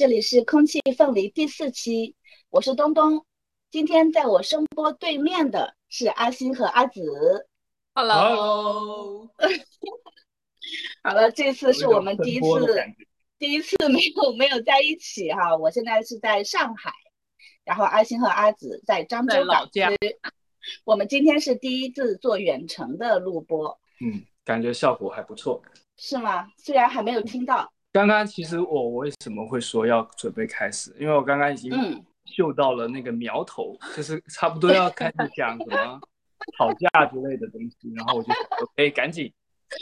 这里是空气凤梨第四期，我是东东。今天在我声波对面的是阿星和阿紫。Hello，好了，这次是我们第一次第一次没有没有在一起哈。我现在是在上海，然后阿星和阿紫在漳州老家。我们今天是第一次做远程的录播，嗯，感觉效果还不错。是吗？虽然还没有听到，刚刚其实我为什么会说要准备开始？因为我刚刚已经嗯，嗅到了那个苗头，就是差不多要开始讲什么 吵架之类的东西，然后我就想说，可以赶紧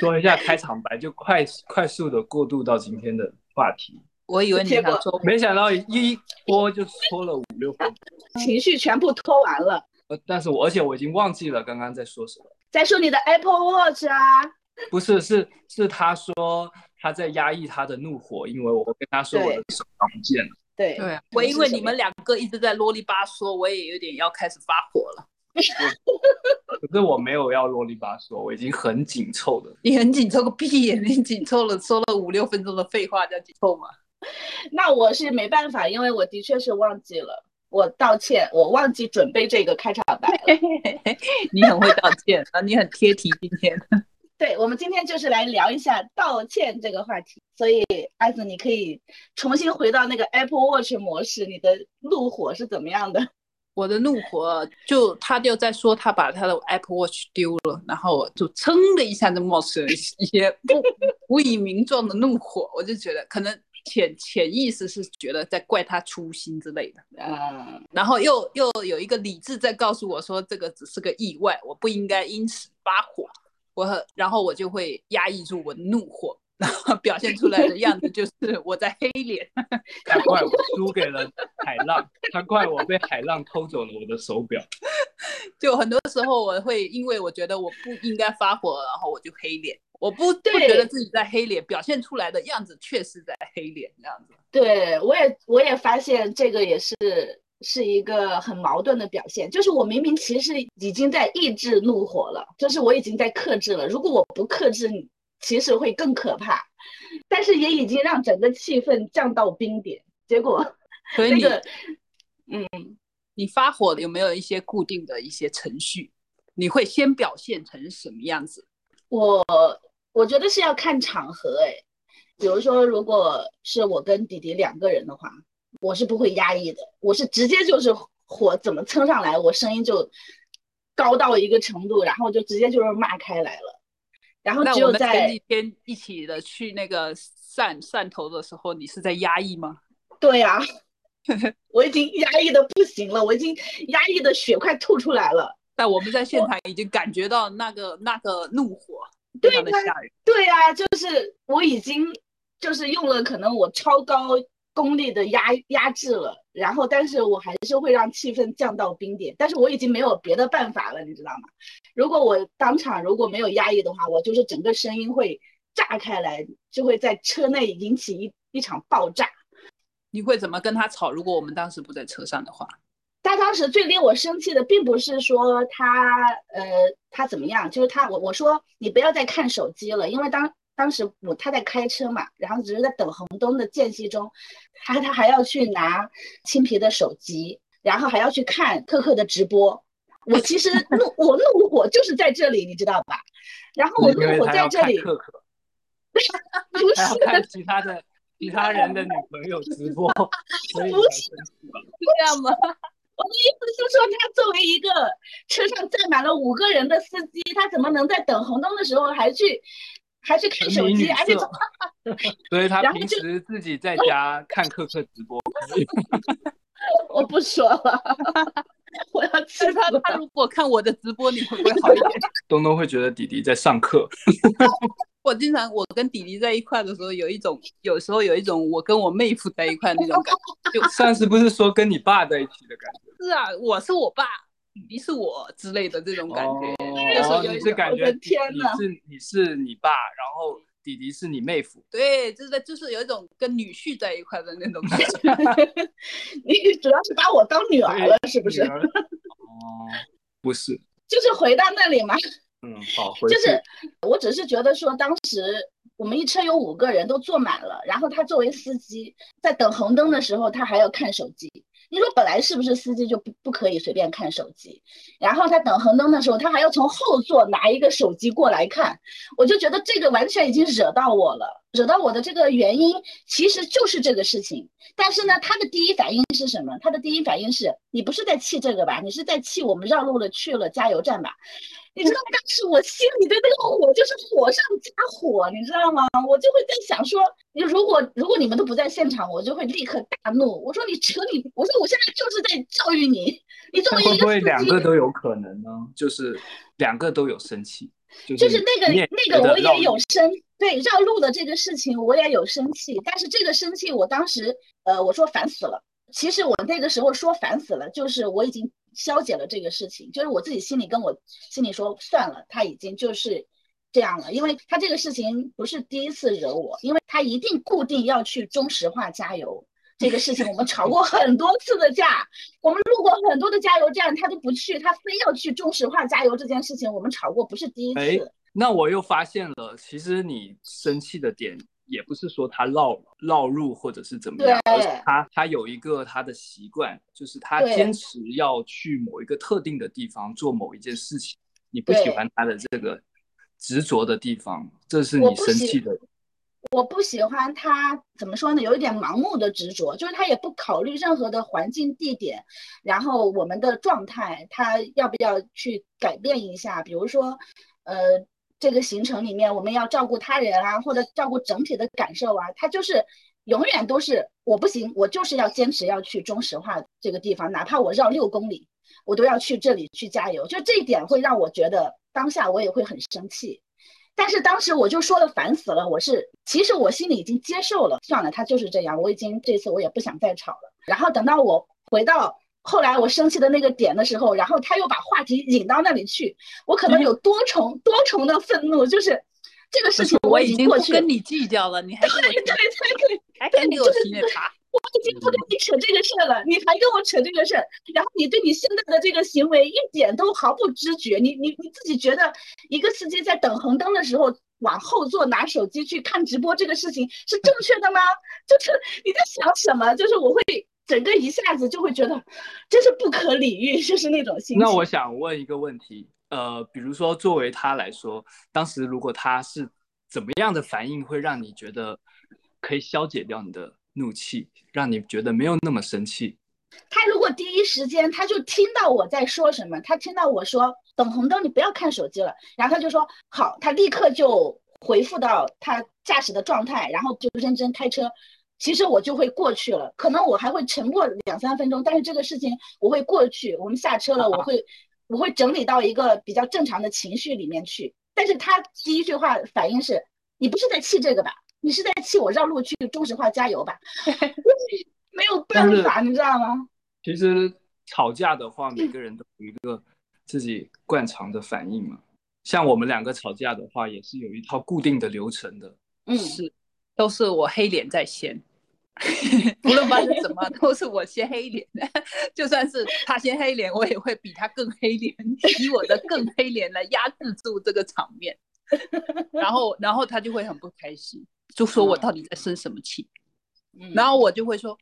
说一下开场白，就快快速的过渡到今天的话题。我以为你结果想说，没想到一拖就拖了五六分钟，情绪全部拖完了。呃，但是我而且我已经忘记了刚刚在说什么。在说你的 Apple Watch 啊，不是，是是他说他在压抑他的怒火，因为我跟他说我的手表不见了。对对啊，我因为你们两个一直在啰里吧嗦，我也有点要开始发火了。可是我没有要啰里吧嗦，我已经很紧凑的。你很紧凑个屁眼！你紧凑了说了五六分钟的废话叫紧凑吗？那我是没办法，因为我的确是忘记了，我道歉，我忘记准备这个开场白了。你很会道歉啊，你很贴题。今天对，我们今天就是来聊一下道歉这个话题，所以阿紫，你可以重新回到那个 Apple Watch 模式，你的怒火是怎么样的？我的怒火就他就在说他把他的 Apple Watch 丢了，然后我就噌的一下就冒出了一些 不无以名状的怒火，我就觉得可能潜潜意识是觉得在怪他粗心之类的。嗯，然后又又有一个理智在告诉我说，这个只是个意外，我不应该因此发火。我很然后我就会压抑住我的怒火，然后表现出来的样子就是我在黑脸。他怪我输给了海浪，他怪我被海浪偷走了我的手表。就很多时候我会因为我觉得我不应该发火，然后我就黑脸。我不不觉得自己在黑脸，表现出来的样子确实在黑脸这样子。对我也我也发现这个也是是一个很矛盾的表现，就是我明明其实已经在抑制怒火了，就是我已经在克制了，如果我不克制，其实会更可怕，但是也已经让整个气氛降到冰点，结果 所以你、那个你发火有没有一些固定的一些程序？你会先表现成什么样子？我我觉得是要看场合哎，比如说如果是我跟弟弟两个人的话，我是不会压抑的，我是直接就是火怎么蹭上来，我声音就高到一个程度，然后就直接就是骂开来了。然后那只有在前几天一起的去那个汕汕头的时候，你是在压抑吗？对呀、我已经压抑的不行了，我已经压抑的血快吐出来了。但我们在现场已经感觉到那个那个怒火对非常的呀吓人。对呀、就是我已经就是用了可能我超高功力的压压制了，然后但是我还是会让气氛降到冰点，但是我已经没有别的办法了，你知道吗？如果我当场如果没有压抑的话，我就是整个声音会炸开来，就会在车内引起一一场爆炸。你会怎么跟他吵？如果我们当时不在车上的话，他当时最令我生气的，并不是说他呃他怎么样，就是他我我说你不要再看手机了，因为当当时我他在开车嘛，然后只是在等红灯的间隙中，他他还要去拿青皮的手机，然后还要去看克克的直播。我其实怒我怒火就是在这里，你知道吧？然后我怒火在这里，看可可，不是 看其他的其他人的女朋友直播，所以才不。是这样吗？我的意思是说，他作为一个车上载满了五个人的司机，他怎么能在等红灯的时候还去还去看手机，而且色 所以他平时自己在家看可可直播，我不说了，我要气但是他。他如果看我的直播，你会不会好一点？东东会觉得弟弟在上课。我经常我跟弟弟在一块的时候，有一种有时候有一种我跟我妹夫在一块那种感觉。就上次不是说跟你爸在一起的感觉？是啊，我是我爸，弟弟是我之类的这种感觉。哦你是感我的觉你你天哪是你是你爸，然后弟弟是你妹夫。对，就是就是有一种跟女婿在一块的那种感觉。你主要是把我当女儿了，是不是哦，不是，就是回到那里嘛，嗯，好，回就是我只是觉得说，当时我们一车有五个人都坐满了，然后他作为司机在等红灯的时候，他还要看手机。你说本来是不是司机就不不可以随便看手机？然后他等红灯的时候，他还要从后座拿一个手机过来看，我就觉得这个完全已经惹到我了。惹到我的这个原因其实就是这个事情。但是呢，他的第一反应是什么？他的第一反应是你不是在气这个吧？你是在气我们绕路了去了加油站吧？你知道当时我心里的那个火就是火上加火，你知道吗？我就会在想说，你如果如果你们都不在现场，我就会立刻大怒。我说你扯你，我说我现在就是在教育你。你作为一个会不会两个都有可能呢？就是两个都有生气，就是那个那个我也有生对绕路的这个事情我也有生气，但是这个生气我当时呃我说烦死了。其实我那个时候说烦死了，就是我已经。消解了这个事情，就是我自己心里跟我心里说算了，他已经就是这样了，因为他这个事情不是第一次惹我，因为他一定固定要去中石化加油这个事情，我们吵过很多次的架，我们路过很多的加油站，他都不去，他非要去中石化加油这件事情，我们吵过不是第一次。那我又发现了，其实你生气的点。也不是说他绕绕路或者是怎么样，而是他他有一个他的习惯，就是他坚持要去某一个特定的地方做某一件事情。你不喜欢他的这个执着的地方，这是你生气的。我不喜欢他怎么说呢？有一点盲目的执着，就是他也不考虑任何的环境、地点，然后我们的状态，他要不要去改变一下？比如说，呃。这个行程里面，我们要照顾他人啊，或者照顾整体的感受啊，他就是永远都是我不行，我就是要坚持要去中石化这个地方，哪怕我绕六公里，我都要去这里去加油。就这一点会让我觉得当下我也会很生气，但是当时我就说了烦死了，我是其实我心里已经接受了，算了，他就是这样，我已经这次我也不想再吵了。然后等到我回到。后来我生气的那个点的时候，然后他又把话题引到那里去，我可能有多重多重的愤怒，就是这个事情我已经过去跟你计较了，你还对对对，还跟我提那茬，我已经不跟你扯这个事儿了，你还跟我扯这个事儿，然后你对你现在的这个行为一点都毫不知觉，你你你自己觉得一个司机在等红灯的时候往后座拿手机去看直播这个事情是正确的吗？就是你在想什么？就是我会。整个一下子就会觉得，真是不可理喻，就是那种心情。那我想问一个问题，呃，比如说作为他来说，当时如果他是怎么样的反应，会让你觉得可以消解掉你的怒气，让你觉得没有那么生气？他如果第一时间他就听到我在说什么，他听到我说等红灯你不要看手机了，然后他就说好，他立刻就回复到他驾驶的状态，然后就认真开车。其实我就会过去了，可能我还会沉默两三分钟，但是这个事情我会过去。我们下车了，我会我会整理到一个比较正常的情绪里面去。但是他第一句话反应是：“你不是在气这个吧？你是在气我绕路去中石化加油吧？”没有办法，你知道吗？其实吵架的话，每个人都有一个自己惯常的反应嘛。像我们两个吵架的话，也是有一套固定的流程的。嗯，是，都是我黑脸在先。无论发生什么，都是我先黑脸的。就算是他先黑脸，我也会比他更黑脸，以我的更黑脸来压制住这个场面。然后，然后他就会很不开心，就说我到底在生什么气？然后我就会说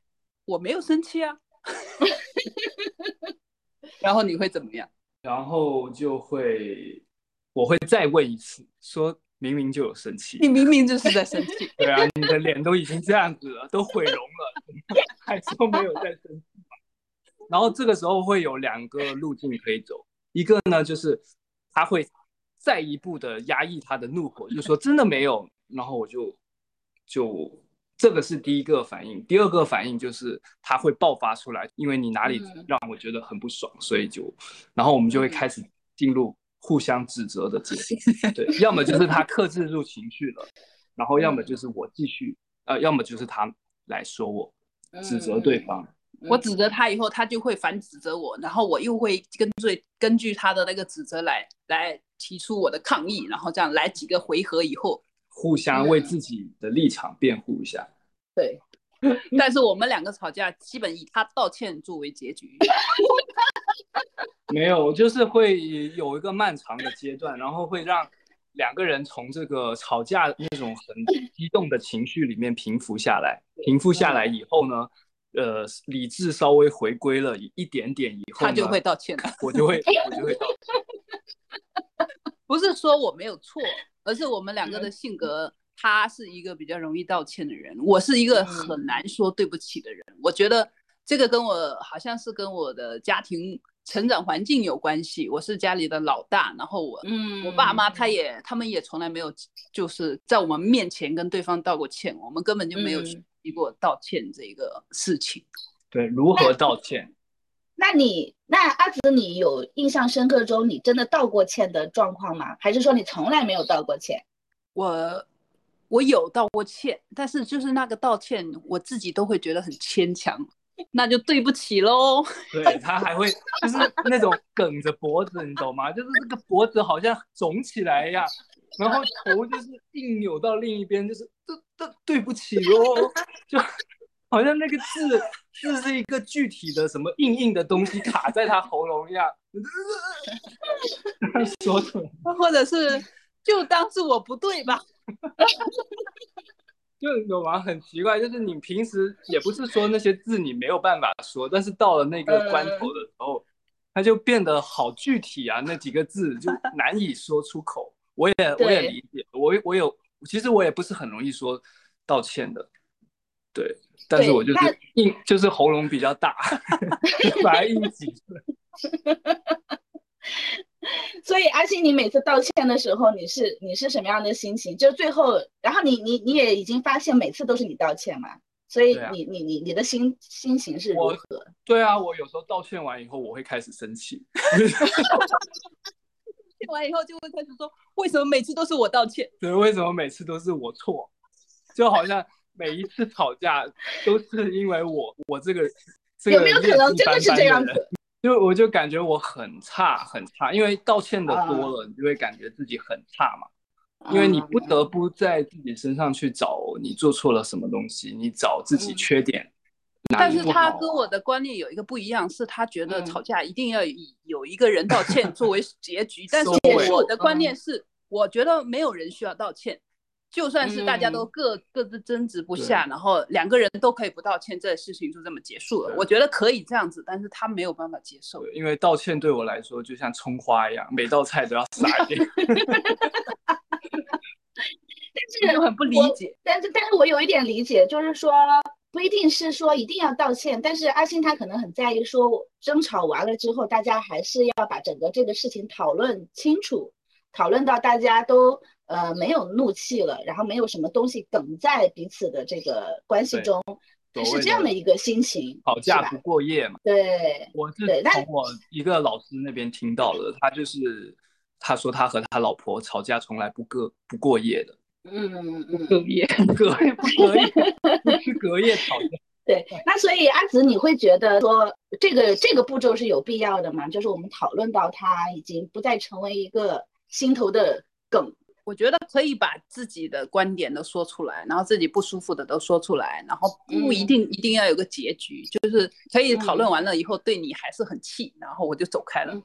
我没有生气啊。然后你会怎么样？然后就会，我会再问一次，说。明明就有生气，你明明就是在生气。对啊，你的脸都已经这样子了，都毁容了，还说没有在生气然后这个时候会有两个路径可以走，一个呢就是他会再一步的压抑他的怒火，就说真的没有。然后我就就这个是第一个反应，第二个反应就是他会爆发出来，因为你哪里让我觉得很不爽，所以就然后我们就会开始进入。互相指责的阶段，对，要么就是他克制住情绪了，然后要么就是我继续，呃，要么就是他来说我，指责对方。我指责他以后，他就会反指责我，然后我又会根据根据他的那个指责来来提出我的抗议，然后这样来几个回合以后，互相为自己的立场辩护一下。对，但是我们两个吵架，基本以他道歉作为结局。没有，就是会有一个漫长的阶段，然后会让两个人从这个吵架那种很激动的情绪里面平复下来，平复下来以后呢，呃，理智稍微回归了一一点点以后，他就会道歉的。我就会我就会道歉。不是说我没有错，而是我们两个的性格，他是一个比较容易道歉的人，我是一个很难说对不起的人。我觉得这个跟我好像是跟我的家庭成长环境有关系。我是家里的老大，然后我，嗯，我爸妈他也他们也从来没有就是在我们面前跟对方道过歉，我们根本就没有嗯学习过道歉这个事情。对，如何道歉？那你那阿紫，你有印象深刻中你真的道过歉的状况吗？还是说你从来没有道过歉？我我有道过歉，但是就是那个道歉，我自己都会觉得很牵强，那就对不起喽。对他还会就是那种梗着脖子，你懂吗？就是这个脖子好像肿起来一样，然后头就是硬扭到另一边，就是对对对不起喽，就好像那个字字是一个具体的什么硬硬的东西卡在他喉咙一样，说出来或者是就当是我不对吧？就有吗？很奇怪，就是你平时也不是说那些字你没有办法说，但是到了那个关头的时候，它就变得好具体啊，那几个字就 难以说出口。我也我也理解，我我有，其实我也不是很容易说道歉的，对，但是我就是硬，就是喉咙比较大 把它硬挤出来。所以阿信，你每次道歉的时候，你是你是什么样的心情？就最后，然后你你你也已经发现每次都是你道歉嘛，所以你你你你的心心情是如何？对啊，我有时候道歉完以后，我会开始生气。歉完以后就会开始说，为什么每次都是我道歉？对，为什么每次都是我错？就好像每一次吵架都是因为我，我这个这个有没有可能真的是这样子？就我就感觉我很差很差，因为道歉的多啊了，你就会感觉自己很差嘛。因为你不得不在自己身上去找你做错了什么东西，你找自己嗯缺点。哪但是他跟我的观念有一个不一样，是他觉得嗯吵架一定要以有一个人道歉作为结局，但是我的观嗯念是，我觉得没有人需要道歉，就算是大家都嗯各各自争执不下，然后两个人都可以不道歉，这事情就这么结束了。我觉得可以这样子，但是他没有办法接受。因为道歉对我来说就像葱花一样，每道菜都要撒一点。但是我很不理解。但是但是我有一点理解，就是说不一定是说一定要道歉，但是阿星他可能很在意说争吵完了之后，大家还是要把整个这个事情讨论清楚，讨论到大家都呃没有怒气了，然后没有什么东西梗在彼此的这个关系中，他是这样的一个心情，吵架不过夜嘛。对，我是从我一个老师那边听到的，他就是他说他和他老婆吵架从来不过不过夜的，嗯嗯嗯。隔夜，隔夜不隔夜，不是隔夜吵架。对，那所以阿紫，你会觉得说这个这个步骤是有必要的吗？就是我们讨论到他已经不再成为一个心头的梗，我觉得可以把自己的观点都说出来，然后自己不舒服的都说出来，然后不一嗯。定一定要有个结局，就是可以讨论完了以后对你还是很气，然后我就走开了。嗯。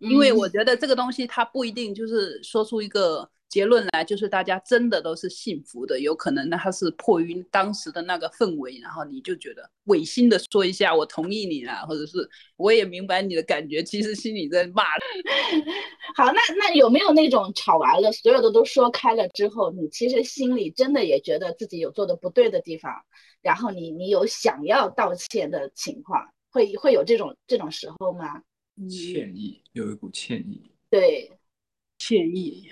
因为我嗯。觉得这个东西它不一定就是说出一个结论来，就是大家真的都是幸福的，有可能呢他是迫于当时的那个氛围，然后你就觉得违心的说一下我同意你啦，或者是我也明白你的感觉，其实心里在骂。好，那那有没有那种吵完了，所有的都说开了之后，你其实心里真的也觉得自己有做的不对的地方，然后你你有想要道歉的情况，会会有这种这种时候吗？歉意，有一股歉意。对，歉意。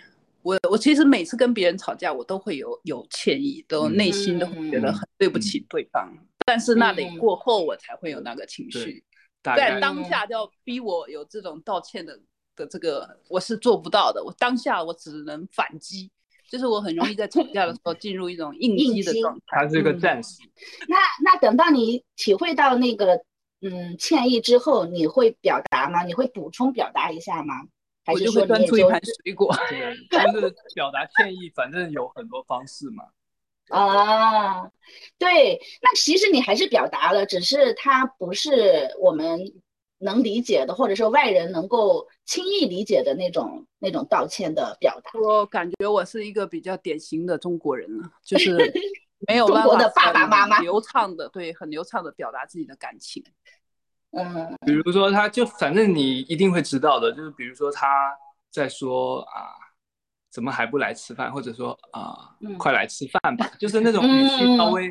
我我其实每次跟别人吵架，我都会有有歉意，都嗯内心都会觉得嗯很对不起对方，但是那得嗯过后我才会有那个情绪，在当下就要逼我有这种道歉的的这个，我是做不到的。我当下我只能反击，就是我很容易在吵架的时候进入一种应应激激的状态。他是个嗯战士，那那等到你体会到那个嗯歉意之后，你会表达吗？你会补充表达一下吗？还我是说就会端出一盘水果，对，就是表达歉意，反正有很多方式嘛。啊，对，那其实你还是表达了，只是它不是我们能理解的，或者说外人能够轻易理解的那种那种道歉的表达。我感觉我是一个比较典型的中国人了，就是 没有办法中国的爸爸妈妈很流畅的对，很流畅的表达自己的感情。嗯比如说，他就反正你一定会知道的，就是比如说他在说啊，怎么还不来吃饭，或者说啊，嗯快来吃饭吧，就是那种语气嗯稍微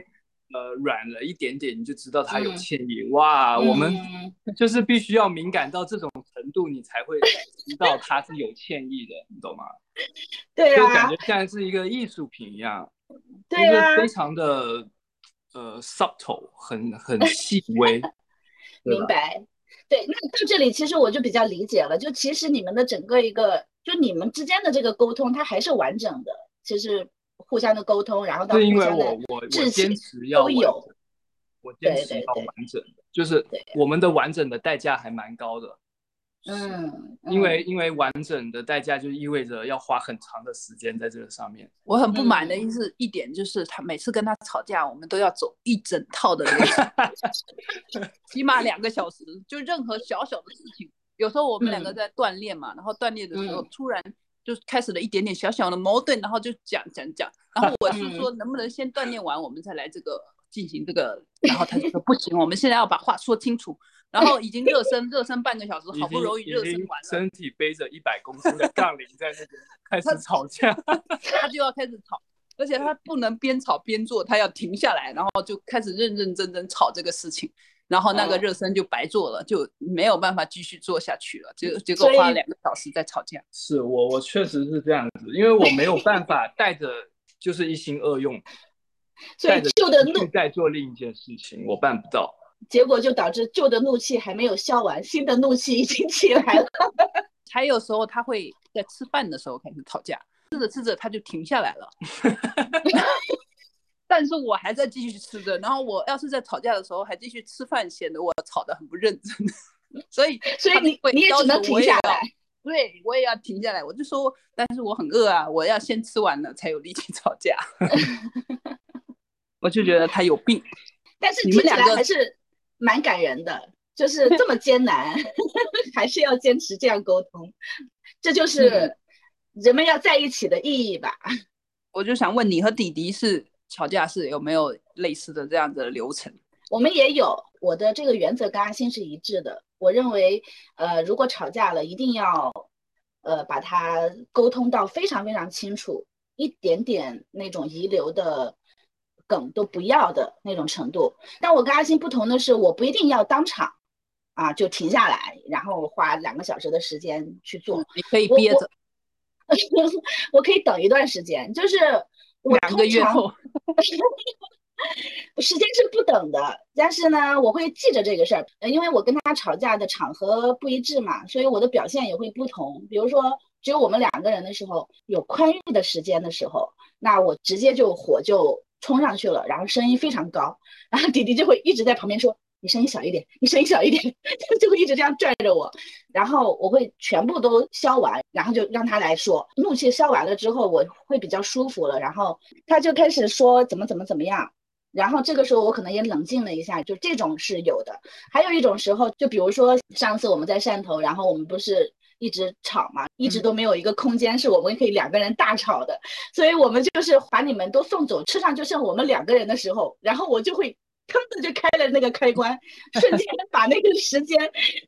呃软了一点点，你就知道他有嗯歉意。哇，我们嗯就是必须要敏感到这种程度，你才会知道他是有歉意的，你懂吗？对啊就感觉，像是一个艺术品一样，就对啊是，非常的呃 subtle，很很细微。明白。对，那到这里其实我就比较理解了，就其实你们的整个一个，就你们之间的这个沟通，它还是完整的，其实互相的沟通，然后到是因为互相的我我我坚持要完都有整，我坚对对对持要完整的，就是我们的完整的代价还蛮高的，嗯，因为嗯。因为完整的代价就意味着要花很长的时间在这个上面。我很不满的嗯。一是一点就是他每次跟他吵架，我们都要走一整套的流程，起码两个小时，就任何小小的事情，有时候我们两个嗯。在锻炼嘛，然后锻炼的时候嗯。突然就开始了一点点小小的矛盾，然后就讲讲讲，然后我是嗯。说能不能先锻炼完，我们再来这个进行这个，然后他就说不行，我们现在要把话说清楚，然后已经热身热身半个小时，好不容易热身完了，身体背着一百公斤的杠铃在那边 开始吵架，他就要开始吵，而且他不能边吵边做，他要停下来，然后就开始认认真真吵这个事情，然后那个哦热身就白做了，就没有办法继续做下去了，结结果花了两个小时在吵架。是我我确实是这样子，因为我没有办法带着就是一心二用，所以带着旧的怒在做另一件事情，我办不到。结果就导致旧的怒气还没有消完，新的怒气已经起来了。还有时候他会在吃饭的时候开始吵架，吃着吃着他就停下来了，但是我还在继续吃着，然后我要是在吵架的时候还继续吃饭，显得我吵得很不认真，所以所以你你也只能停下来。对，我也要停下来。我就说，但是我很饿啊，我要先吃完了才有力气吵架。我就觉得他有病。但是你们两个还是蛮感人的，就是这么艰难，还是要坚持这样沟通，这就是人们要在一起的意义吧。我就想问你和弟弟是吵架是有没有类似的这样子的流程？我们也有我的这个原则跟阿星是一致的。我认为，呃，如果吵架了，一定要，呃，把它沟通到非常非常清楚，一点点那种遗留的梗都不要的那种程度。但我跟阿星不同的是，我不一定要当场啊就停下来，然后花两个小时的时间去做，你可以憋着 我可以等一段时间，就是我两个月后，时间是不等的，但是呢，我会记着这个事儿，呃因为我跟他吵架的场合不一致嘛，所以我的表现也会不同。比如说，只有我们两个人的时候，有宽裕的时间的时候，那我直接就火就冲上去了，然后声音非常高，然后弟弟就会一直在旁边说：“你声音小一点，你声音小一点。”就会一直这样拽着我，然后我会全部都消完，然后就让他来说，怒气消完了之后，我会比较舒服了，然后他就开始说怎么怎么怎么样。然后这个时候我可能也冷静了一下，就这种是有的。还有一种时候，就比如说上次我们在汕头，然后我们不是一直吵嘛，一直都没有一个空间是我们可以两个人大吵的，所以我们就是把你们都送走，车上就剩我们两个人的时候，然后我就会。腾的就开了那个开关，瞬间把那个时间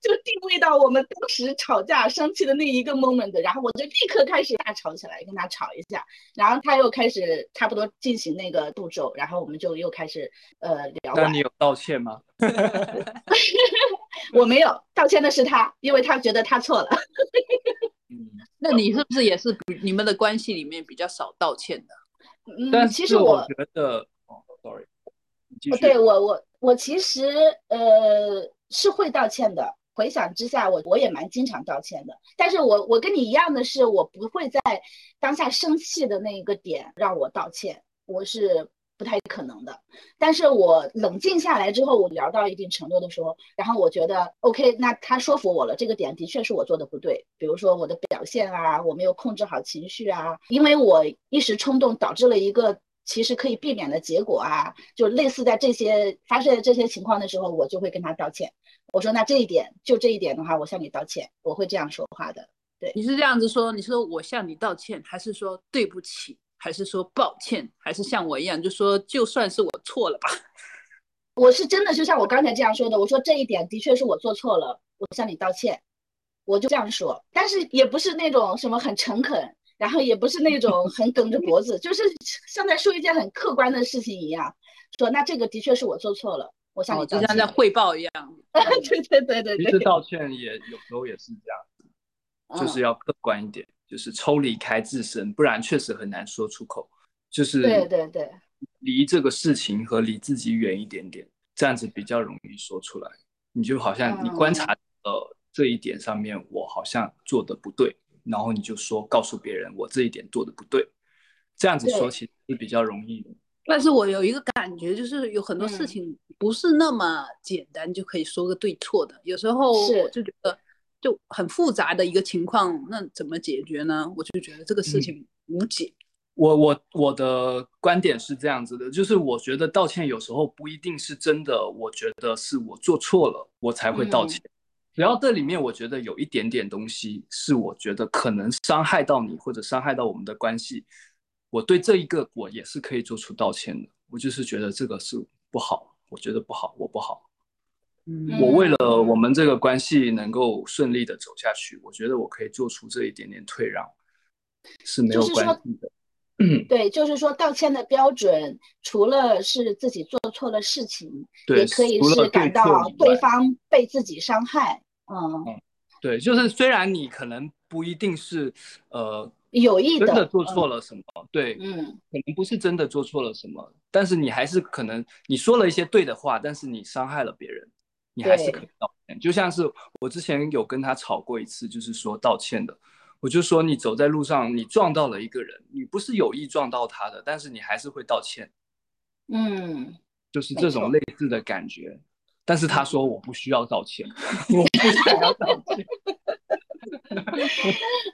就定位到我们当时吵架生气的那一个 moment，然后我就立刻开始大吵起来，跟他吵一下，然后他又开始差不多进行那个步骤，然后我们就又开始呃聊那你。有道歉吗？我没有道歉的是他，因为他觉得他错了。嗯，那你是不是也是比你们的关系里面比较少道歉的？嗯，但其实我觉得，哦，sorry。对我我我其实呃是会道歉的。回想之下，我我也蛮经常道歉的。但是我我跟你一样的是，我不会在当下生气的那一个点让我道歉，我是不太可能的。但是我冷静下来之后，我聊到一定程度的时候，然后我觉得 OK，那他说服我了，这个点的确是我做的不对，比如说我的表现啊，我没有控制好情绪啊，因为我一时冲动导致了一个其实可以避免的结果啊，就类似在这些发生这些情况的时候，我就会跟他道歉。我说那这一点就这一点的话，我向你道歉，我会这样说话的。对，你是这样子说，你说我向你道歉，还是说对不起，还是说抱歉，还是像我一样就说就算是我错了吧？我是真的就像我刚才这样说的，我说这一点的确是我做错了，我向你道歉，我就这样说，但是也不是那种什么很诚恳，然后也不是那种 很梗着脖子，就是像在说一件很客观的事情一样，说那这个的确是我做错了，我向你道歉，就像在汇报一样。对对对对对。其实道歉也有时候也是这样，就是要客观一点，就是抽离开自身，不然确实很难说出口。就是对对对。离这个事情和离自己远一点点，这样子比较容易说出来。你就好像你观察呃这一点上面，我好像做的不对，然后你就说告诉别人我这一点做的不对，这样子说其实是比较容易的。但是我有一个感觉，就是有很多事情不是那么简单就可以说个对错的，有时候我就觉得就很复杂的一个情况，那怎么解决呢？我就觉得这个事情无解。我我我的观点是这样子的，就是我觉得道歉有时候不一定是真的，我觉得是我做错了，我才会道歉。只要这里面我觉得有一点点东西是我觉得可能伤害到你或者伤害到我们的关系，我对这一个我也是可以做出道歉的。我就是觉得这个是不好，我觉得不好，我不好。嗯，我为了我们这个关系能够顺利的走下去，我觉得我可以做出这一点点退让，是没有关系的。嗯，对，就是说道歉的标准，除了是自己做错了事情，也可以是感到对方被自己伤害。嗯，对，就是虽然你可能不一定是呃有意真的做错了什么，对，嗯，可能不是真的做错了什么，但是你还是可能你说了一些对的话，但是你伤害了别人，你还是可以道歉。就像是我之前有跟他吵过一次，就是说道歉的。我就说，你走在路上，你撞到了一个人，你不是有意撞到他的，但是你还是会道歉。嗯，就是这种类似的感觉。但是他说我不需要道歉，我不需要道歉。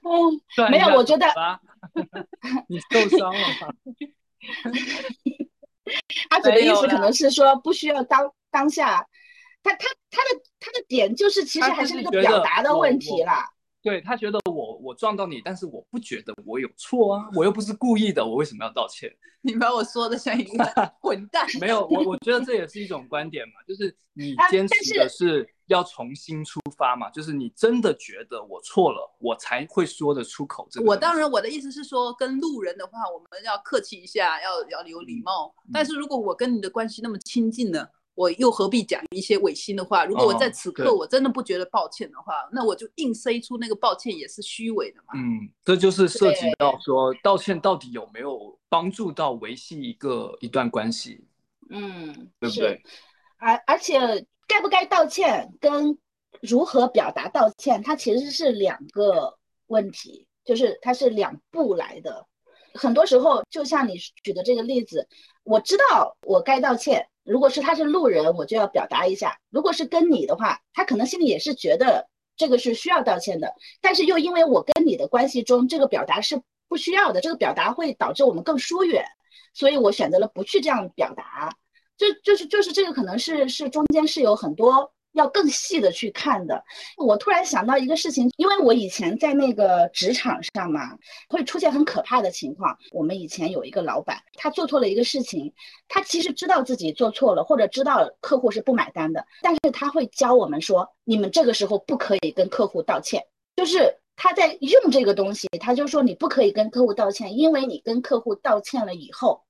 嗯，没有，我觉得你受伤了吗？阿紫的意思可能是说不需要当当下，他他他的他的点就是其实还是那个表达的问题啦。对他觉得我我撞到你，但是我不觉得我有错啊，我又不是故意的，我为什么要道歉？你把我说的像一个混蛋。没有，我我觉得这也是一种观点嘛，就是你坚持的是要重新出发嘛，就是你真的觉得我错了，我才会说得出口。这个我当然我的意思是说，跟路人的话，我们要客气一下，要要有礼貌。但是如果我跟你的关系那么亲近呢？我又何必讲一些违心的话？如果我在此刻我真的不觉得抱歉的话，那我就硬塞出那个抱歉也是虚伪的嘛。嗯，这就是涉及到说道歉到底有没有帮助到维系一个一段关系？嗯，对不对？而而且该不该道歉跟如何表达道歉，它其实是两个问题，就是它是两步来的。很多时候，就像你举的这个例子，我知道我该道歉。如果是他是路人，我就要表达一下；如果是跟你的话，他可能心里也是觉得这个是需要道歉的，但是又因为我跟你的关系中，这个表达是不需要的，这个表达会导致我们更疏远，所以我选择了不去这样表达。就就是就是这个可能是是中间是有很多。要更细的去看的。我突然想到一个事情，因为我以前在那个职场上嘛，会出现很可怕的情况。我们以前有一个老板，他做错了一个事情，他其实知道自己做错了，或者知道客户是不买单的，但是他会教我们说，你们这个时候不可以跟客户道歉。就是他在用这个东西，他就说你不可以跟客户道歉，因为你跟客户道歉了以后。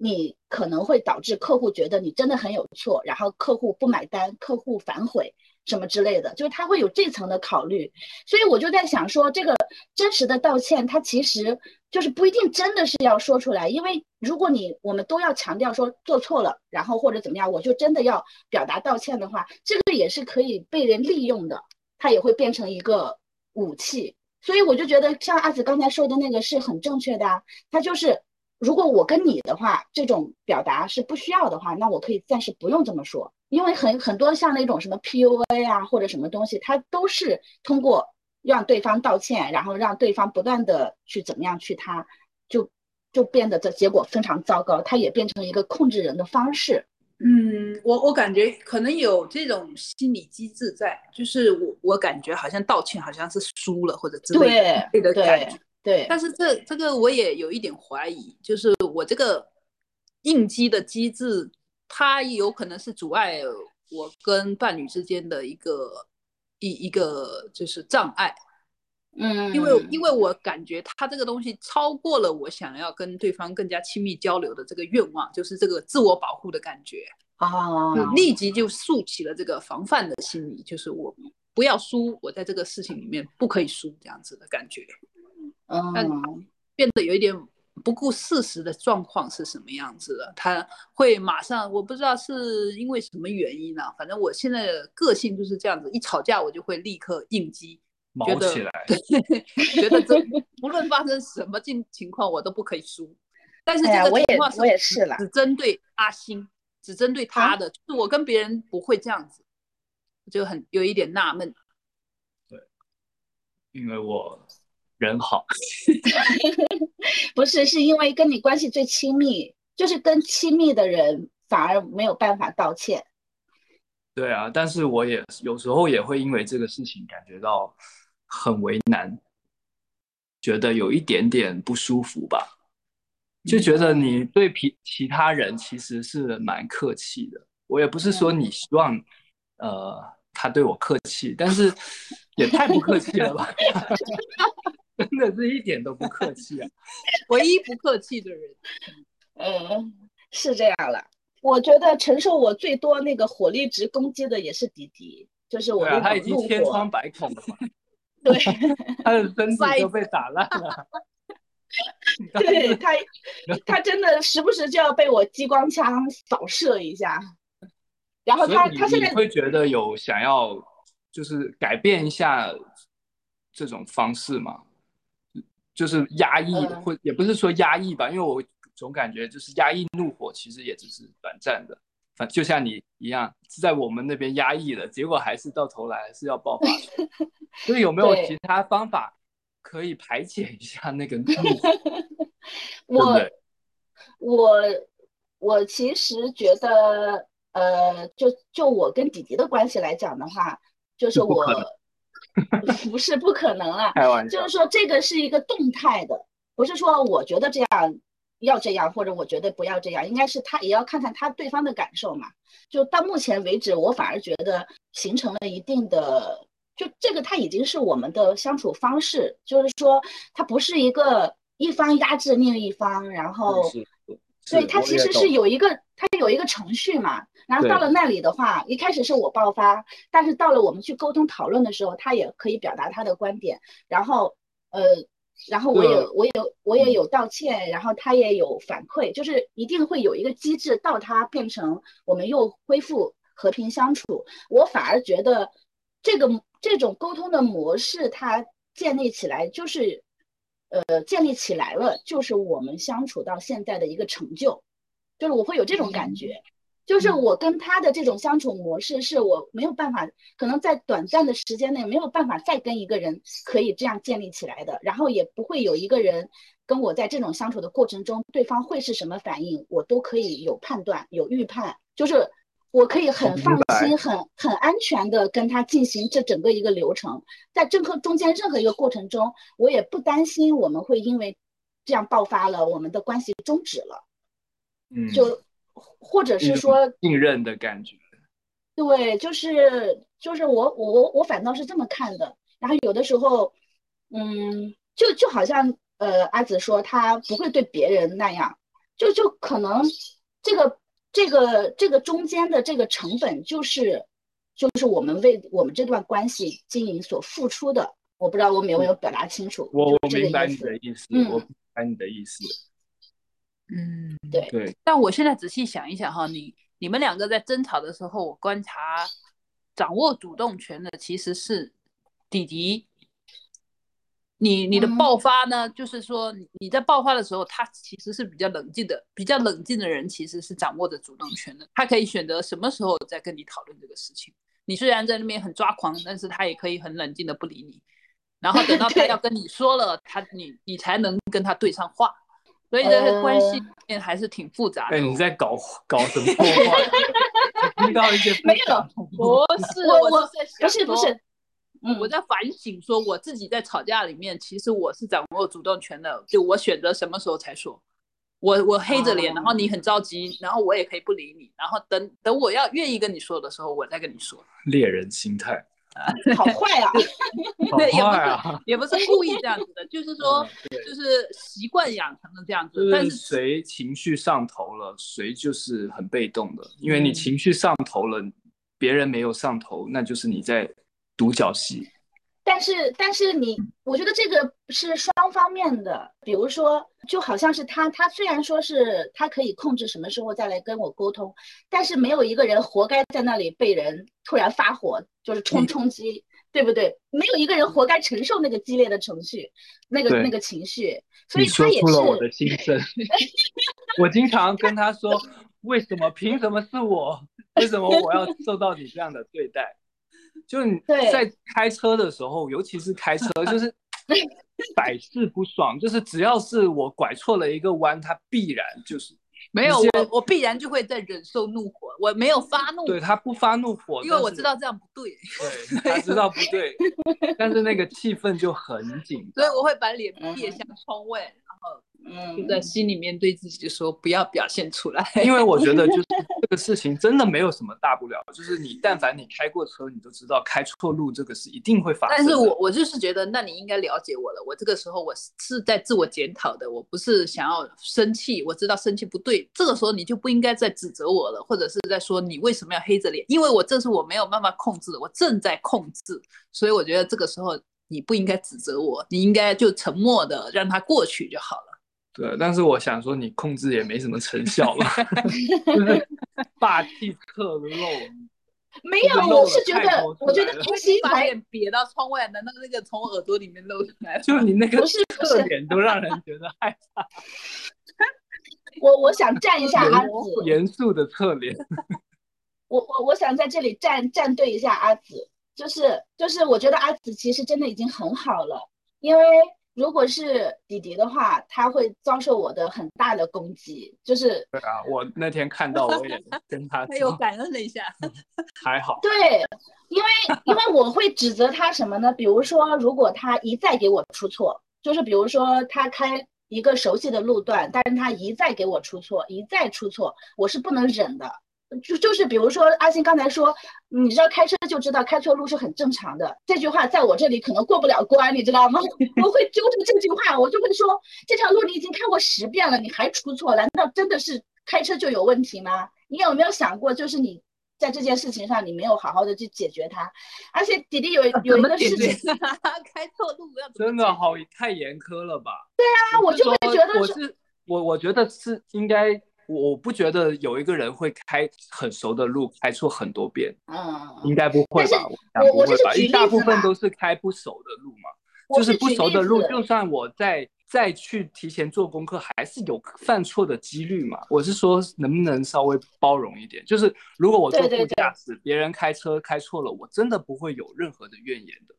你可能会导致客户觉得你真的很有错，然后客户不买单，客户反悔什么之类的，就是他会有这层的考虑。所以我就在想说，这个真实的道歉，他其实就是不一定真的是要说出来，因为如果你我们都要强调说做错了，然后或者怎么样，我就真的要表达道歉的话，这个也是可以被人利用的，它也会变成一个武器。所以我就觉得像阿紫刚才说的那个是很正确的啊，他就是。如果我跟你的话，这种表达是不需要的话，那我可以暂时不用这么说，因为很很多像那种什么 PUA 啊或者什么东西，它都是通过让对方道歉，然后让对方不断的去怎么样去他，就就变得这结果非常糟糕，它也变成一个控制人的方式。嗯，我我感觉可能有这种心理机制在，就是我我感觉好像道歉好像是输了或者之类的感觉。对，但是这这个我也有一点怀疑，就是我这个应激的机制，它有可能是阻碍我跟伴侣之间的一个一一个就是障碍。嗯，因为因为我感觉他这个东西超过了我想要跟对方更加亲密交流的这个愿望，就是这个自我保护的感觉。啊，立即就竖起了这个防范的心理，就是我不要输，我在这个事情里面不可以输这样子的感觉，嗯，变得有一点不顾事实的状况是什么样子的？他会马上我不知道是因为什么原因呢？反正我现在的个性就是这样子，一吵架我就会立刻应激。毛起来，觉得这无论发生什么境情况，我都不可以输。但是这个情况我也是了，只针对阿星，只针对他的，就是我跟别人不会这样子，就很有一点纳闷。对，因为我人好，不是，是因为跟你关系最亲密，就是跟亲密的人反而没有办法道歉。对啊，但是我也有时候也会因为这个事情感觉到。很为难，觉得有一点点不舒服吧，就觉得你对其其他人其实是蛮客气的。我也不是说你希望，呃，他对我客气，但是也太不客气了吧？真的是一点都不客气啊！唯一不客气的人，嗯，是这样了。我觉得承受我最多那个火力值攻击的也是迪迪，就是我他已经千疮百孔了嘛。对，他的身体都被打烂了。对他，他真的时不时就要被我激光枪扫射一下。然后他他现在会觉得有想要就是改变一下这种方式吗？就是压抑，或也不是说压抑吧，因为我总感觉就是压抑怒火，其实也只是短暂的。反就像你一样，是在我们那边压抑的，结果还是到头来是要爆发。所以有没有其他方法可以排解一下那个怒？我我我其实觉得，呃，就就我跟弟弟的关系来讲的话，就是我 不是不可能啊，就是说这个是一个动态的，不是说我觉得这样。要这样，或者我觉得不要这样，应该是他也要看看他对方的感受嘛。就到目前为止，我反而觉得形成了一定的，就这个他已经是我们的相处方式，就是说他不是一个一方压制另一方，然后，对他其实是有一个他有一个程序嘛。然后到了那里的话，一开始是我爆发，但是到了我们去沟通讨论的时候，他也可以表达他的观点，然后呃。然后我也我也我也有道歉，然后他也有反馈，就是一定会有一个机制，到他变成我们又恢复和平相处。我反而觉得这个这种沟通的模式，它建立起来就是，呃，建立起来了，就是我们相处到现在的一个成就，就是我会有这种感觉。就是我跟他的这种相处模式，是我没有办法，可能在短暂的时间内没有办法再跟一个人可以这样建立起来的，然后也不会有一个人跟我在这种相处的过程中，对方会是什么反应，我都可以有判断、有预判，就是我可以很放心、很很安全的跟他进行这整个一个流程，在这个中间任何一个过程中，我也不担心我们会因为这样爆发了，我们的关系终止了，嗯，就。或者是说信任的感觉，对，就是就是我我我我反倒是这么看的。然后有的时候，嗯，就就好像呃阿紫说他不会对别人那样，就就可能这个这个这个中间的这个成本就是就是我们为我们这段关系经营所付出的。我不知道我有没有表达清楚，我我明白你的意思，我明白你的意思。嗯，对对，但我现在仔细想一想哈，你你们两个在争吵的时候，我观察掌握主动权的其实是弟弟。你你的爆发呢，就是说你在爆发的时候，他其实是比较冷静的，比较冷静的人其实是掌握着主动权的，他可以选择什么时候再跟你讨论这个事情。你虽然在那边很抓狂，但是他也可以很冷静的不理你，然后等到他要 跟你说了，他你你才能跟他对上话。所以这个关系里面还是挺复杂的。哎，你在搞搞什么破坏？听到一些没有，不是，我我我是在想不是不是，嗯，我在反省，说我自己在吵架里面，其实我是掌握主动权的，就我选择什么时候才说。我我黑着脸，哦然后你很着急，然后我也可以不理你，然后等等我要愿意跟你说的时候，我再跟你说。猎人心态，好坏啊！好也不是坏啊！也不是故意这样子的，就是说就是习惯养成了这样子。但是谁情绪上头了，谁就是很被动的，因为你嗯情绪上头了，别人没有上头，那就是你在独角戏。但是但是你，我觉得这个是双方面的。比如说，就好像是他，他虽然说是他可以控制什么时候再来跟我沟通，但是没有一个人活该在那里被人突然发火，就是冲嗯冲击，对不对？没有一个人活该承受那个激烈的程序，那个那个情绪，所以他也出了我的心声。我经常跟他说，为什么凭什么是我？为什么我要受到你这样的对待？就你在开车的时候，尤其是开车，就是 百试不爽。就是只要是我拐错了一个弯，他必然就是没有我，我必然就会在忍受怒火，我没有发怒，对他不发怒火，因为我知道这样不对，对他知道不对，但是那个气氛就很紧张。所以我会把脸嗯别向窗外，然后嗯就在心里面对自己说不要表现出来。因为我觉得就是这个事情真的没有什么大不了，就是你但凡你开过车，你都知道开错路这个是一定会发生的。但是我我就是觉得，那你应该了解我了。我这个时候我是是在自我检讨的，我不是想要生气，我知道生气不对。这个时候你就不应该再指责我了，或者是在说你为什么要黑着脸，因为我这是我没有办法控制的，我正在控制。所以我觉得这个时候你不应该指责我，你应该就沉默的让它过去就好了。对，但是我想说你控制也没什么成效了，就是霸气侧漏。没有，我是觉得我觉得来了东西把脸别到窗外，难道那个从耳朵里面露出来？就你那个侧脸都让人觉得害怕，我我想站一下阿紫，严肃的侧脸。我我我想在这里站站队一下阿紫，就是就是我觉得阿紫其实真的已经很好了，因为如果是弟弟的话，他会遭受我的很大的攻击，就是对啊，我那天看到我也 跟他说，他又感恩了一下，还好。对，因为因为我会指责他什么呢？比如说，如果他一再给我出错，就是比如说他开一个熟悉的路段，但是他一再给我出错，一再出错，我是不能忍的。就就是比如说阿星刚才说，你知道开车就知道开错路是很正常的，这句话在我这里可能过不了关，你知道吗？我会纠正这句话，我就会说这条路你已经开过十遍了，你还出错，难道真的是开车就有问题吗？你有没有想过，就是你在这件事情上你没有好好的去解决它，而且弟弟有 有一个事情，？开错路要真的好太严苛了吧？对啊，我就会觉得是我是我我觉得是应该，我我不觉得有一个人会开很熟的路开错很多遍，应嗯，该不会吧？我想我不会吧？我这是举一大部分都是开不熟的路嘛，就是不熟的路，就算我再再去提前做功课，还是有犯错的几率嘛。我是说，能不能稍微包容一点？就是如果我做对对副驾驶，别人开车开错了，我真的不会有任何的怨言的，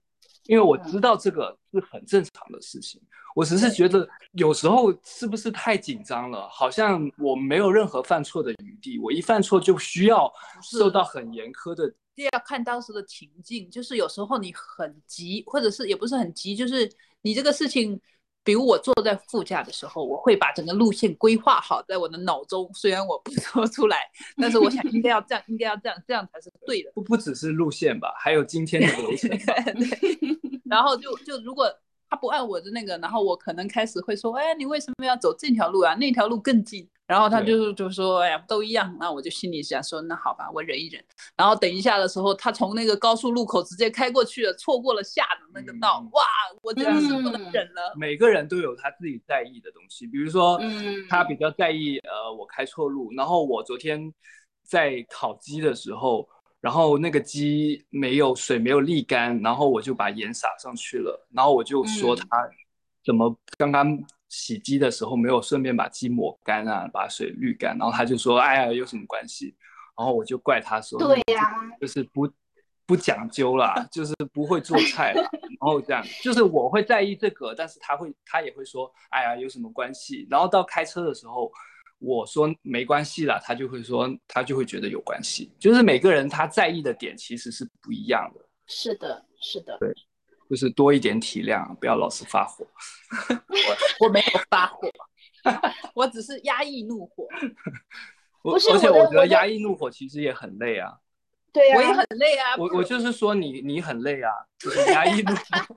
因为我知道这个是很正常的事情。我只是觉得有时候是不是太紧张了？好像我没有任何犯错的余地，我一犯错就需要受到很严苛的这要看当时的情境，就是有时候你很急，或者是也不是很急，就是你这个事情，比如我坐在副驾的时候，我会把整个路线规划好在我的脑中，虽然我不 说出来，但是我想应该要这样，应该要这样，这样才是对的。不不只是路线吧，还有今天的流程。对，然后就就如果他不按我的那个，然后我可能开始会说，哎，你为什么要走这条路啊？那条路更近。然后他就就说，哎呀，都一样。那我就心里想说，那好吧，我忍一忍。然后等一下的时候，他从那个高速路口直接开过去了，错过了下的那个道，嗯哇，我真的是不能嗯忍了。每个人都有他自己在意的东西，比如说，嗯他比较在意呃我开错路，然后我昨天在烤鸡的时候，然后那个鸡没有水没有沥干，然后我就把盐撒上去了，然后我就说嗯他怎么刚刚洗鸡的时候没有顺便把鸡抹干啊，把水滤干，然后他就说哎呀有什么关系，然后我就怪他说对呀、就是不不讲究啦，就是不会做菜啦，然后这样，就是我会在意这个，但是他会他也会说，哎呀，有什么关系？然后到开车的时候，我说没关系啦，他就会说他就会觉得有关系。就是每个人他在意的点其实是不一样的。是的，是的。对，就是多一点体谅，不要老是发火。我我没有发火，我只是压抑怒火。我不是而且我觉得压抑怒火其实也很累啊。对呀、我也很累啊。我我就是说你你很累啊，就是压抑怒火。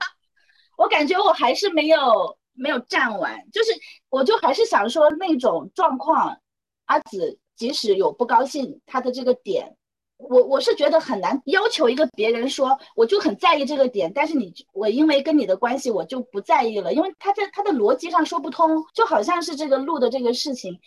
我感觉我还是没有没有站完，就是我就还是想说那种状况，阿紫即使有不高兴，他的这个点，我我是觉得很难要求一个别人说我就很在意这个点，但是你我因为跟你的关系我就不在意了，因为他在他的逻辑上说不通，就好像是这个录的这个事情，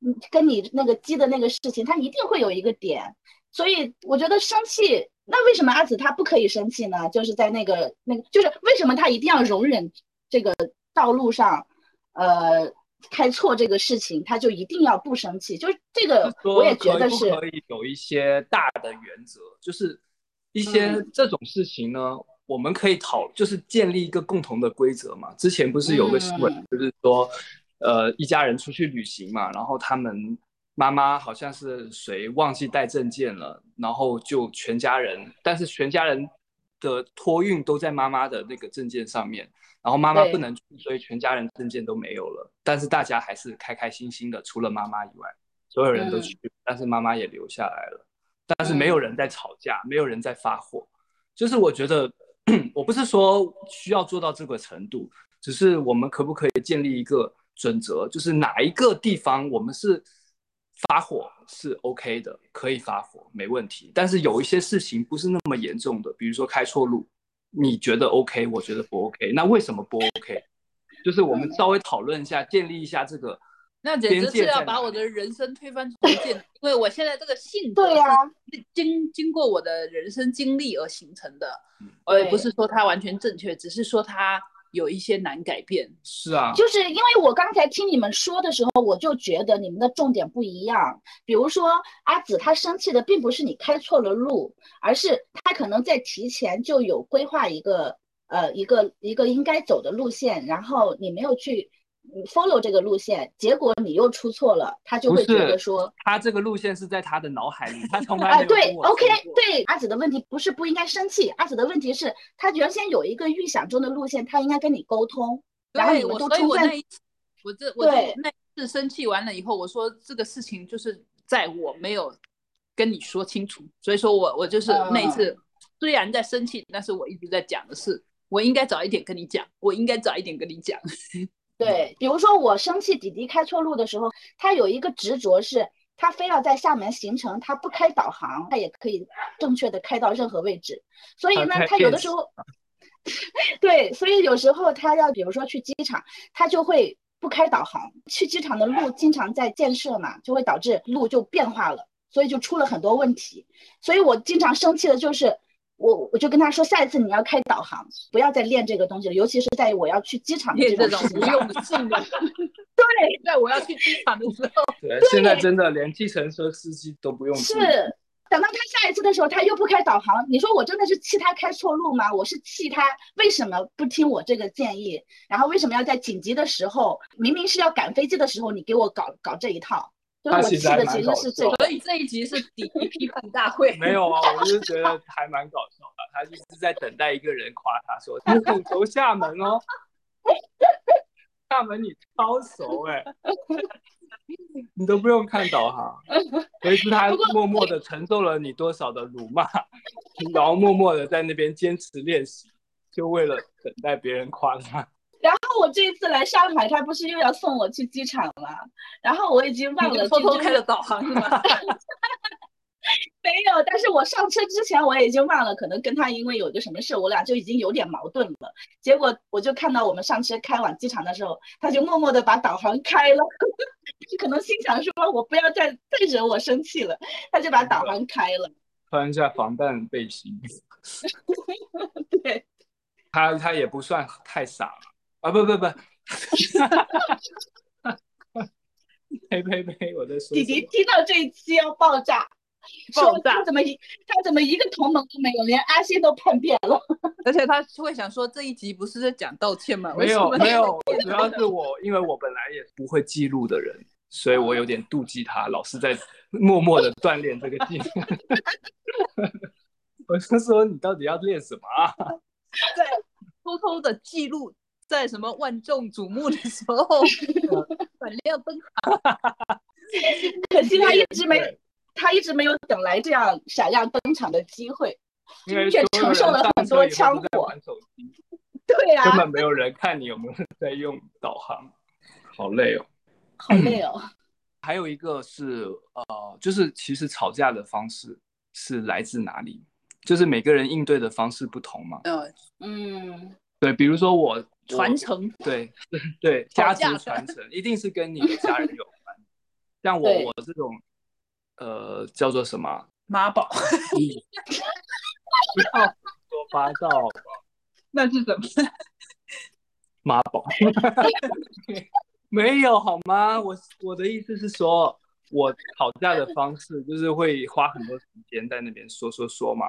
嗯，跟你那个鸡的那个事情，他一定会有一个点，所以我觉得生气，那为什么阿紫她不可以生气呢？就是在那个那个，就是为什么她一定要容忍这个道路上，呃，开错这个事情，他就一定要不生气？就是这个，我也觉得可是可以有一些大的原则，就是一些嗯这种事情呢，我们可以讨，就是建立一个共同的规则嘛。之前不是有个新闻，嗯就是说，呃，一家人出去旅行嘛，然后他们妈妈好像是谁忘记带证件了，然后就全家人，但是全家人的托运都在妈妈的那个证件上面，然后妈妈不能去，所以全家人证件都没有了，但是大家还是开开心心的，除了妈妈以外。所有人都嗯。去，但是妈妈也留下来了，但是没有人在吵架，没有人在发火，就是我觉得，我不是说需要做到这个程度，只是我们可不可以建立一个准则，就是哪一个地方我们是发火是 OK 的，可以发火没问题，但是有一些事情不是那么严重的，比如说开错路，你觉得 OK，我觉得不 OK，那为什么不 OK？就是我们稍微讨论一下，建立一下这个那简直是要把我的人生推翻重建，因为我现在这个性格对呀、是经经过我的人生经历而形成的嗯，呃，不是说它完全正确，只是说它有一些难改变。是啊，就是因为我刚才听你们说的时候，我就觉得你们的重点不一样。比如说阿紫她生气的并不是你开错了路，而是她可能在提前就有规划一个呃一个一个应该走的路线，然后你没有去嗯 follow 这个路线，结果你又出错了，他就会觉得说他这个路线是在他的脑海里，他从来啊，没有对，OK，对，阿紫的问题不是不应该生气，阿紫的问题是他原先有一个预想中的路线，他应该跟你沟通，然后你，们都一次，我这我那次生气完了以后，我说这个事情就是在我没有跟你说清楚，所以说我我就是那一嗯次虽然在生气，但是我一直在讲的是，我应该早一点跟你讲，我应该早一点跟你讲。对，比如说我生气弟弟开错路的时候，他有一个执着是，他非要在厦门行程，他不开导航，他也可以正确的开到任何位置。所以呢他有的时候，对，所以有时候他要比如说去机场，他就会不开导航。去机场的路经常在建设嘛，就会导致路就变化了，所以就出了很多问题。所以我经常生气的就是。我我就跟他说，下一次你要开导航，不要再练这个东西了，尤其是在我要去机场的练这这种事情上。种无用的技能。对，在我要去机场的时候，对，现在真的连计程车司机都不用是，等到他下一次的时候，他又不开导航，你说我真的是气他开错路吗？我是气他为什么不听我这个建议，然后为什么要在紧急的时候，明明是要赶飞机的时候，你给我搞搞这一套？就是他我气其实还蛮的其实是这个。所以这一集是第一批判大会。没有啊，我就是觉得还蛮搞笑的。他就是在等待一个人夸他说：“你很熟厦门哦，厦门你超熟哎、你都不用看导航。”所以是他默默的承受了你多少的辱骂，然后默默的在那边坚持练习，就为了等待别人夸他。然后我这一次来上海，他不是又要送我去机场了，然后我已经忘了偷偷开这就是了导航是吗？没有，但是我上车之前我也已经忘了，可能跟他因为有个什么事，我俩就已经有点矛盾了。结果我就看到我们上车开往机场的时候，他就默默的把导航开了，就 可能心想说，我不要再再惹我生气了，他就把导航开了。穿一下防弹背心，对，他他也不算太傻啊，不不不，呸呸呸！我在说弟什么弟听到这一期要爆炸，爆炸他怎么一他怎么一个同盟都没有，连阿信都叛变了。而且他会想说这一集不是在讲道歉吗？没有没有，主要是我，因为我本来也不会记录的人，所以我有点妒忌他，老是在默默的锻炼这个技能。我是说，你到底要练什么啊？对偷偷的记录，在什么万众瞩目的时候，闪亮登场。可惜他一直没他一直没有等来这样闪亮登场的机会。却承受了很多枪火 对啊根，本没有人看你有没有在用导航，好累哦。好累哦。还有一个是呃，就是其实吵架的方式是来自哪里？就是每个人应对的方式不同嘛。嗯，嗯，对，比如说我传，承我对对，家族传承一定是跟你的家人有关。像我我这种呃叫做什么？妈宝，不要说八道那是什么？妈宝，没有好吗？我我的意思是说，我吵架的方式就是会花很多时间在那边说说说嘛。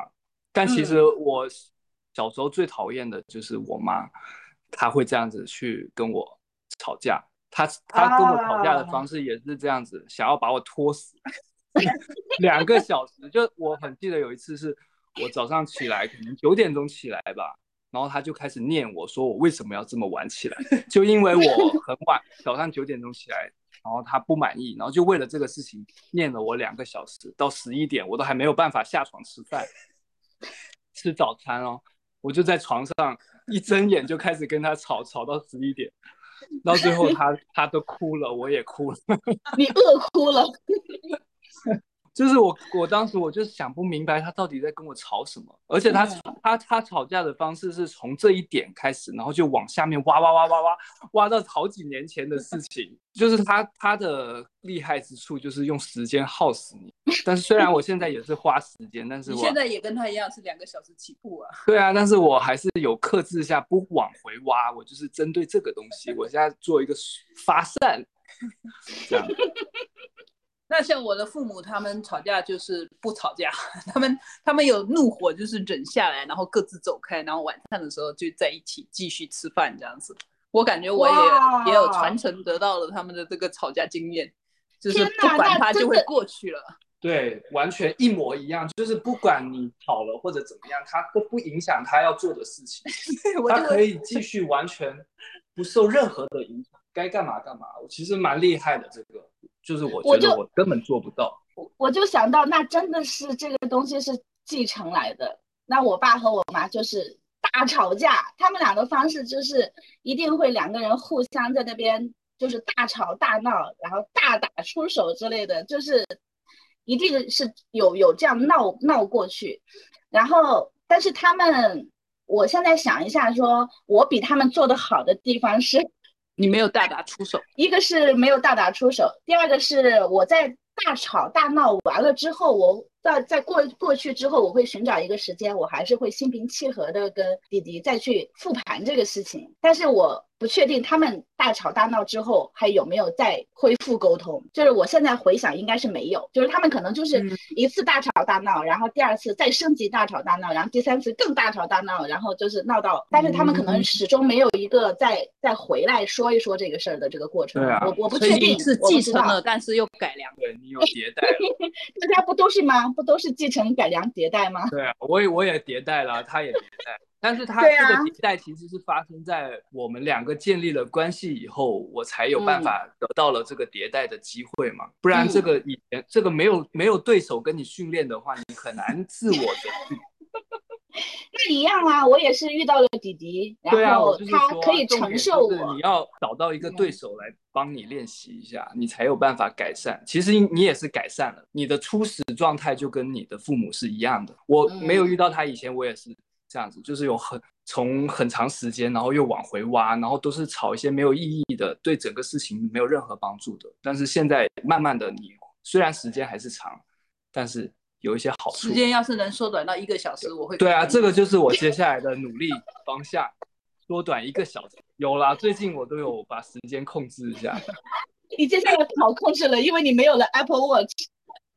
但其实我小时候最讨厌的就是我妈，她会这样子去跟我吵架。他他跟我吵架的方式也是这样子，想要把我拖死，两个小时。就我很记得有一次是我早上起来，可能九点钟起来吧，然后他就开始念我说我为什么要这么晚起来，就因为我很晚，早上九点钟起来，然后他不满意，然后就为了这个事情念了我两个小时，到十一点我都还没有办法下床吃饭，吃早餐哦，我就在床上一睁眼就开始跟他吵，吵到十一点，到最后他他都哭了，我也哭了。你饿哭了。就是我，我当时我就是想不明白他到底在跟我吵什么，而且他、他他吵架的方式是从这一点开始，然后就往下面挖挖挖挖挖挖到好几年前的事情，就是他他的厉害之处就是用时间耗死你。但是虽然我现在也是花时间，但是我现在也跟他一样是两个小时起步啊？对啊，但是我还是有克制下不往回挖，我就是针对这个东西，我现在做一个发散，这样。那像我的父母，他们吵架就是不吵架，他们他们有怒火就是忍下来，然后各自走开，然后晚上的时候就在一起继续吃饭这样子。我感觉我也也有传承得到了他们的这个吵架经验，就是不管他就会过去了。对，完全一模一样，就是不管你吵了或者怎么样，他都不影响他要做的事情，他可以继续完全不受任何的影响，该干嘛干嘛。我其实蛮厉害的，这个就是我觉得我根本做不到。我我就想到，那真的是这个东西是继承来的。那我爸和我妈就是大吵架，他们俩的方式就是一定会两个人互相在那边就是大吵大闹，然后大打出手之类的，就是一定是有有这样闹闹过去。然后，但是他们，我现在想一下说，我比他们做的好的地方是。你没有大打出手，一个是没有大打出手，第二个是我在大吵大闹完了之后，我在在过过去之后，我会寻找一个时间，我还是会心平气和的跟弟弟再去复盘这个事情。但是我不确定他们大吵大闹之后还有没有再恢复沟通。就是我现在回想，应该是没有，就是他们可能就是嗯一次大吵大闹，然后第二次再升级大吵大闹，然后第三次更大吵大闹，然后就是闹到，但是他们可能嗯始终没有一个再再回来说一说这个事儿的这个过程。对啊我我不确定是继承了，但是又改良。对你有迭代了，大家不都是吗？不都是继承、改良、迭代吗？对啊，我也我也迭代了，他也迭代，但是他这个迭代其实是发生在我们两个建立了关系以后，我才有办法得到了这个迭代的机会嘛，不然这个以前这个没有没有对手跟你训练的话，你很难自我的去。那一样啊，我也是遇到了弟弟，然后他可以承受就是我你。要找到一个对手来帮你练习一下，你才有办法改善。其实你也是改善了，你的初始状态就跟你的父母是一样的。我没有遇到他以前，我也是这样子，就是有很从很长时间，然后又往回挖，然后都是吵一些没有意义的，对整个事情没有任何帮助的。但是现在慢慢的，你虽然时间还是长，但是有一些好处时。间要是能缩短到一个小时，我会对啊，这个就是我接下来的努力方向，缩短一个小时。有啦，最近我都有把时间控制一下。你接下来不好控制了，因为你没有了 Apple Watch。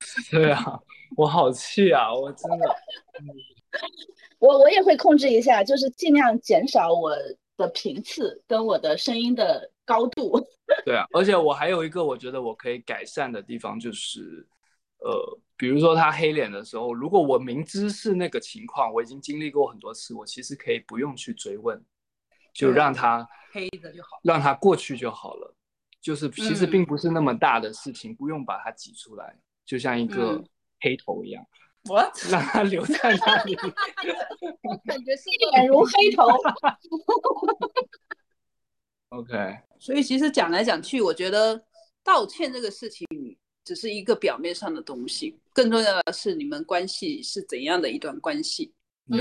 对啊，我好气啊！我真的，我我也会控制一下，就是尽量减少我的频次跟我的声音的高度。对啊，而且我还有一个我觉得我可以改善的地方，就是呃，比如说他黑脸的时候，如果我明知是那个情况，我已经经历过很多次，我其实可以不用去追问，就让他黑的就好，让他过去就好了。就是其实嗯并不是那么大的事情，不用把它挤出来，就像一个嗯黑头一样，What？让它留在那里。感觉是一脸如黑头。OK，所以其实讲来讲去，我觉得道歉这个事情只是一个表面上的东西，更重要的是你们关系是怎样的一段关系。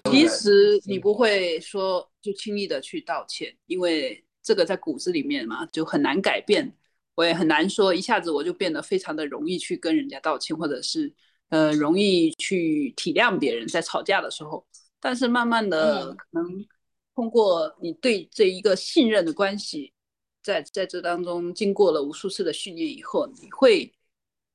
其实你不会说就轻易的去道歉，因为这个在骨子里面嘛，就很难改变。我也很难说一下子我就变得非常的容易去跟人家道歉，或者是呃容易去体谅别人在吵架的时候。但是慢慢的，嗯可能通过你对这一个信任的关系，在在这当中经过了无数次的训练以后，你会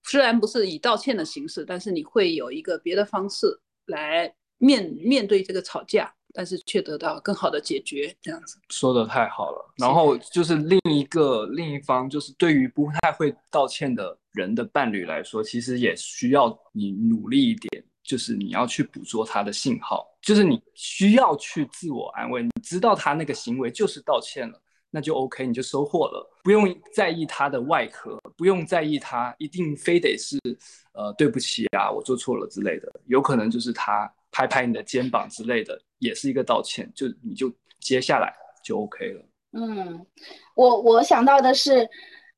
虽然不是以道歉的形式，但是你会有一个别的方式来面面对这个吵架，但是却得到更好的解决，这样子。说的太好了。然后就是另一个另一方，就是对于不太会道歉的人的伴侣来说，其实也需要你努力一点，就是你要去捕捉他的信号，就是你需要去自我安慰，你知道他那个行为就是道歉了。那就 OK，你就收获了，不用在意他的外壳，不用在意他一定非得是，呃，对不起啊，我做错了之类的，有可能就是他拍拍你的肩膀之类的，也是一个道歉，就你就接下来就 OK 了。嗯，我我想到的是，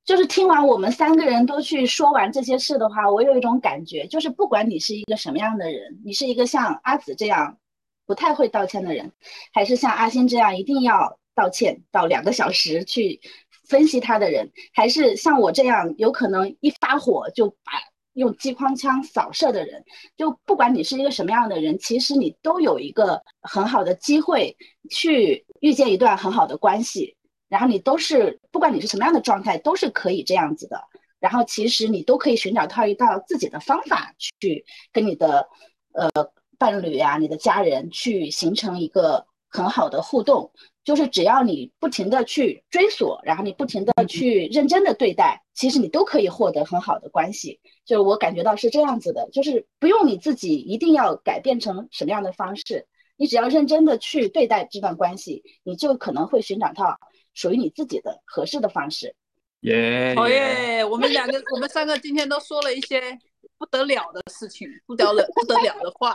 就是听完我们三个人都去说完这些事的话，我有一种感觉，就是不管你是一个什么样的人，你是一个像阿紫这样不太会道歉的人，还是像阿星这样一定要道歉到两个小时去分析他的人，还是像我这样有可能一发火就把用激光枪扫射的人，就不管你是一个什么样的人，其实你都有一个很好的机会去遇见一段很好的关系，然后你都是不管你是什么样的状态，都是可以这样子的。然后其实你都可以寻找到一道自己的方法去跟你的呃伴侣啊、你的家人去形成一个很好的互动。就是只要你不停的去追索，然后你不停的去认真的对待，其实你都可以获得很好的关系。就是我感觉到是这样子的，就是不用你自己一定要改变成什么样的方式，你只要认真的去对待这段关系，你就可能会寻找到属于你自己的合适的方式。耶、好耶！我们两个，我们三个今天都说了一些不得了的事情，不得了不得了的话。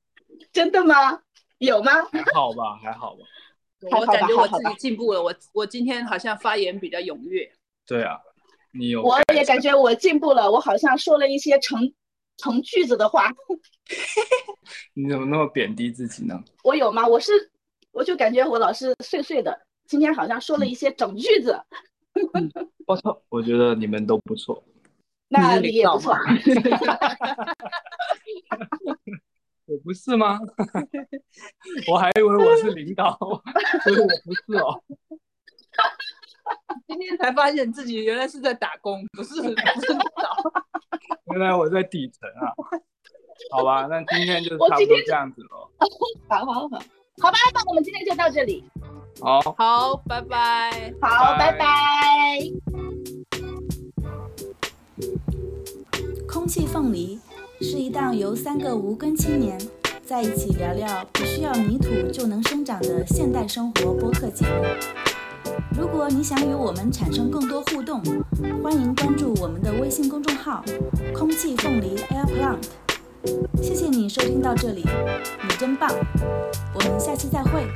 真的吗？有吗？还好吧，还好吧。我感觉我自己进步了，我我今天好像发言比较踊跃。对啊，你有我也感觉我进步了，我好像说了一些成成句子的话，你怎么那么贬低自己呢？我有吗？我是我就感觉我老是碎碎的，今天好像说了一些整句子，我操，我觉得你们都不错。那你也不错。我不是吗？我还以为我是领导，所以我不是哦。今天才发现自己原来是在打工，不是不是领导。原来我在底层啊。好吧，那今天就差不多这样子了。好好好，好吧，那我们今天就到这里，好，好，拜拜。好，拜拜拜。空气凤梨是一档由三个无根青年在一起聊聊不需要泥土就能生长的现代生活播客节目。如果你想与我们产生更多互动，欢迎关注我们的微信公众号“空气凤梨 Air Plant”。谢谢你收听到这里，你真棒！我们下期再会。